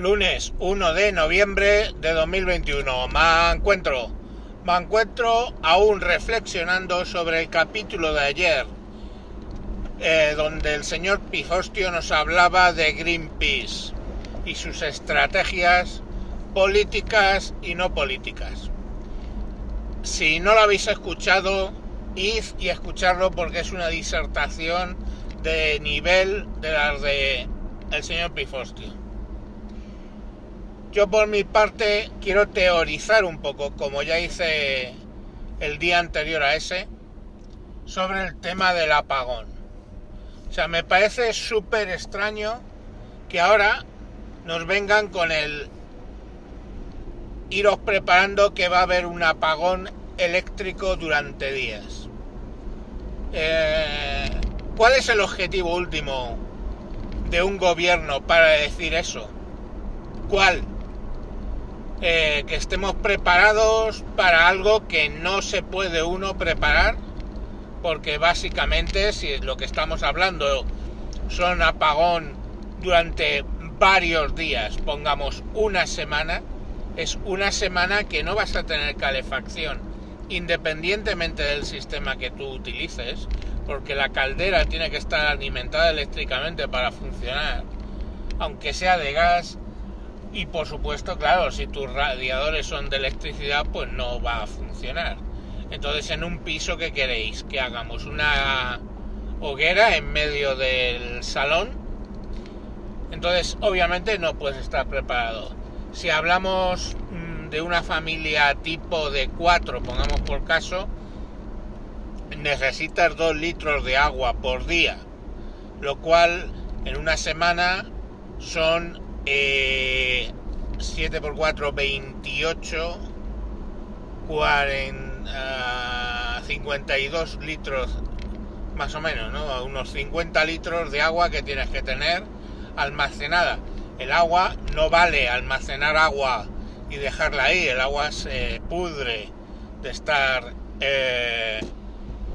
lunes 1 de noviembre de 2021. Me encuentro, me encuentro aún reflexionando sobre el capítulo de ayer, eh, donde el señor Pifostio nos hablaba de Greenpeace y sus estrategias políticas y no políticas. Si no lo habéis escuchado, id y escucharlo porque es una disertación de nivel de las de el señor Pifostio. Yo por mi parte quiero teorizar un poco, como ya hice el día anterior a ese, sobre el tema del apagón. O sea, me parece súper extraño que ahora nos vengan con el iros preparando que va a haber un apagón eléctrico durante días. Eh, ¿Cuál es el objetivo último de un gobierno para decir eso? ¿Cuál? Eh, que estemos preparados para algo que no se puede uno preparar, porque básicamente si lo que estamos hablando son apagón durante varios días, pongamos una semana, es una semana que no vas a tener calefacción, independientemente del sistema que tú utilices, porque la caldera tiene que estar alimentada eléctricamente para funcionar, aunque sea de gas, y por supuesto, claro, si tus radiadores son de electricidad, pues no va a funcionar. Entonces, en un piso, ¿qué queréis? Que hagamos una hoguera en medio del salón. Entonces, obviamente no puedes estar preparado. Si hablamos mm, de una familia tipo de cuatro, pongamos por caso, necesitas dos litros de agua por día, lo cual en una semana son 7 por 4, 28, 40, 52 litros más o menos, ¿no? Unos 50 litros de agua que tienes que tener almacenada. El agua no vale almacenar agua y dejarla ahí, el agua se pudre de estar eh,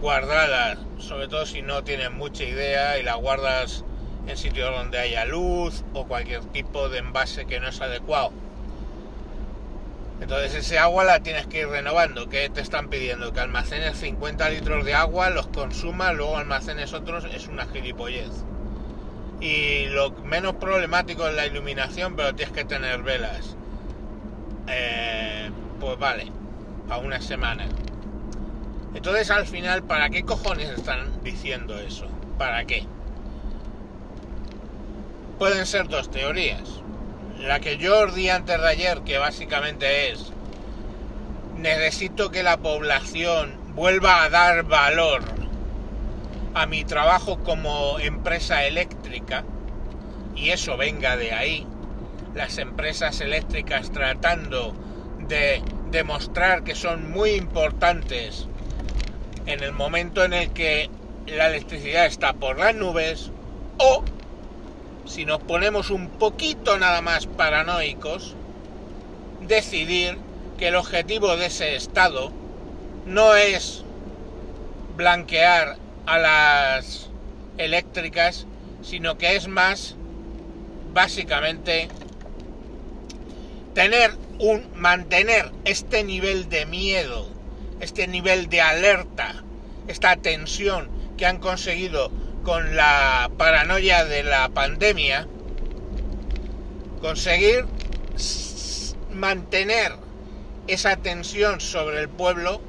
guardada, sobre todo si no tienes mucha idea y la guardas en sitios donde haya luz o cualquier tipo de envase que no es adecuado. Entonces ese agua la tienes que ir renovando. ¿Qué te están pidiendo? Que almacenes 50 litros de agua, los consumas, luego almacenes otros, es una gilipollez. Y lo menos problemático es la iluminación, pero tienes que tener velas. Eh, pues vale, a una semana. Entonces al final, ¿para qué cojones están diciendo eso? ¿Para qué? Pueden ser dos teorías. La que yo os di antes de ayer, que básicamente es, necesito que la población vuelva a dar valor a mi trabajo como empresa eléctrica, y eso venga de ahí, las empresas eléctricas tratando de demostrar que son muy importantes en el momento en el que la electricidad está por las nubes, o si nos ponemos un poquito nada más paranoicos, decidir que el objetivo de ese Estado no es blanquear a las eléctricas, sino que es más básicamente tener un mantener este nivel de miedo, este nivel de alerta, esta tensión que han conseguido con la paranoia de la pandemia, conseguir mantener esa tensión sobre el pueblo,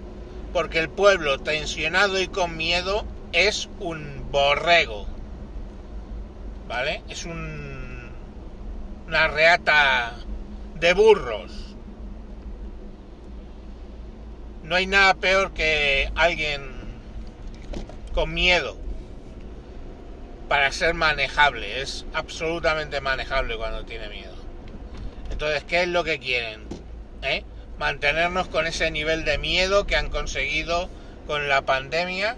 porque el pueblo tensionado y con miedo es un borrego, ¿vale? Es un, una reata de burros. No hay nada peor que alguien con miedo para ser manejable. Es absolutamente manejable cuando tiene miedo. Entonces, ¿qué es lo que quieren? ¿Eh? Mantenernos con ese nivel de miedo que han conseguido con la pandemia.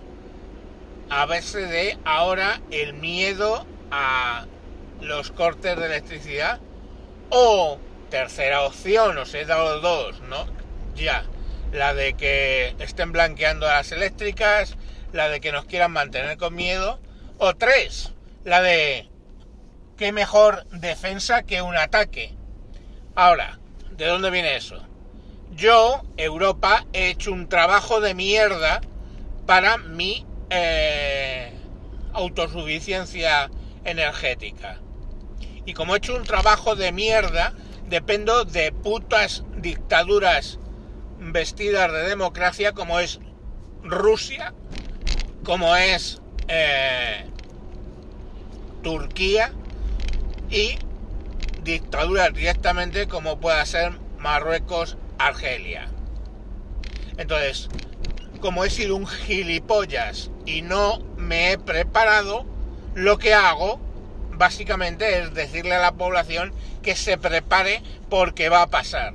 A veces de ahora el miedo a los cortes de electricidad. O tercera opción, os he dado dos, ¿no? Ya. La de que estén blanqueando a las eléctricas, la de que nos quieran mantener con miedo o tres, la de qué mejor defensa que un ataque. Ahora, ¿de dónde viene eso? Yo, Europa, he hecho un trabajo de mierda para mi eh, autosuficiencia energética. Y como he hecho un trabajo de mierda, dependo de putas dictaduras vestidas de democracia como es Rusia, como es eh, Turquía y dictaduras directamente como pueda ser Marruecos, Argelia. Entonces, como he sido un gilipollas y no me he preparado, lo que hago básicamente es decirle a la población que se prepare porque va a pasar.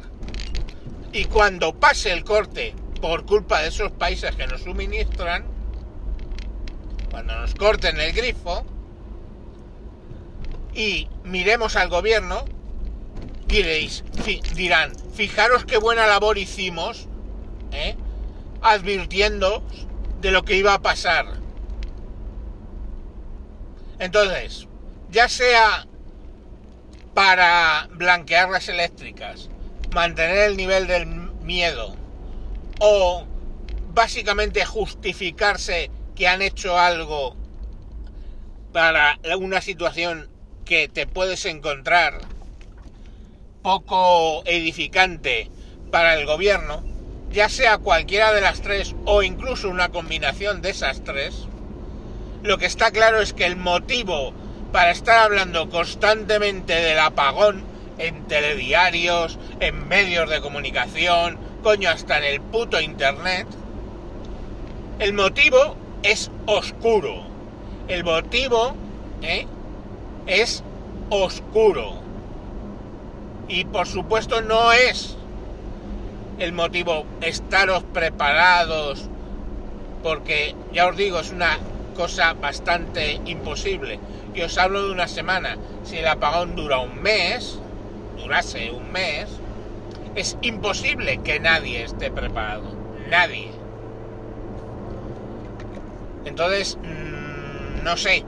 Y cuando pase el corte por culpa de esos países que nos suministran, cuando nos corten el grifo y miremos al gobierno, diréis, dirán, fijaros qué buena labor hicimos, ¿eh? advirtiendo de lo que iba a pasar. Entonces, ya sea para blanquear las eléctricas, mantener el nivel del miedo o básicamente justificarse que han hecho algo para una situación que te puedes encontrar poco edificante para el gobierno, ya sea cualquiera de las tres o incluso una combinación de esas tres, lo que está claro es que el motivo para estar hablando constantemente del apagón en telediarios, en medios de comunicación, coño, hasta en el puto internet, el motivo es oscuro. El motivo ¿eh? es oscuro. Y por supuesto no es el motivo estaros preparados, porque ya os digo, es una cosa bastante imposible. Y os hablo de una semana. Si el apagón dura un mes, durase un mes, es imposible que nadie esté preparado. Nadie. Entonces, mm, no sé.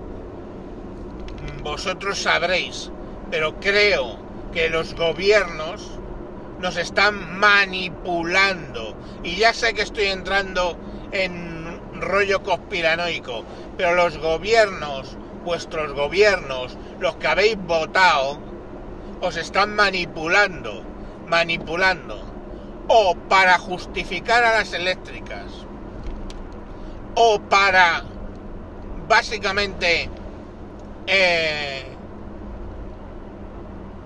Vosotros sabréis. Pero creo que los gobiernos nos están manipulando. Y ya sé que estoy entrando en rollo conspiranoico. Pero los gobiernos vuestros gobiernos, los que habéis votado, os están manipulando, manipulando, o para justificar a las eléctricas, o para básicamente eh,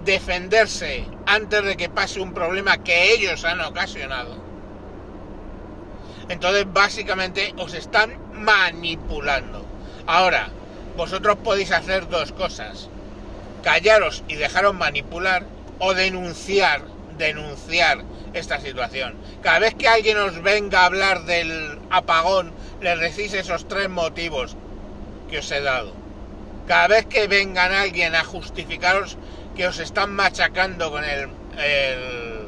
defenderse antes de que pase un problema que ellos han ocasionado. Entonces básicamente os están manipulando. Ahora, vosotros podéis hacer dos cosas. Callaros y dejaros manipular o denunciar, denunciar esta situación. Cada vez que alguien os venga a hablar del apagón, le decís esos tres motivos que os he dado. Cada vez que vengan alguien a justificaros que os están machacando con el, el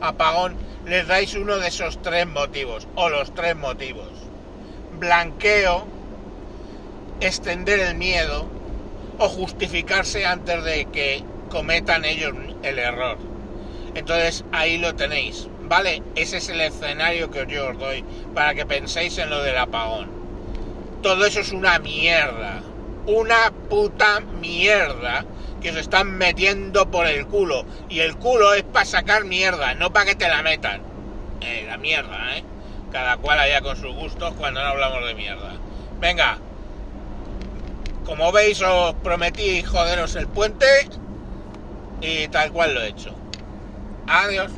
apagón, les dais uno de esos tres motivos, o los tres motivos. Blanqueo, extender el miedo o justificarse antes de que cometan ellos el error. Entonces ahí lo tenéis, ¿vale? Ese es el escenario que yo os doy para que penséis en lo del apagón. Todo eso es una mierda, una puta mierda que os están metiendo por el culo. Y el culo es para sacar mierda, no para que te la metan. Eh, la mierda, ¿eh? Cada cual allá con sus gustos cuando no hablamos de mierda. Venga, como veis os prometí joderos el puente y tal cual lo he hecho. Adiós.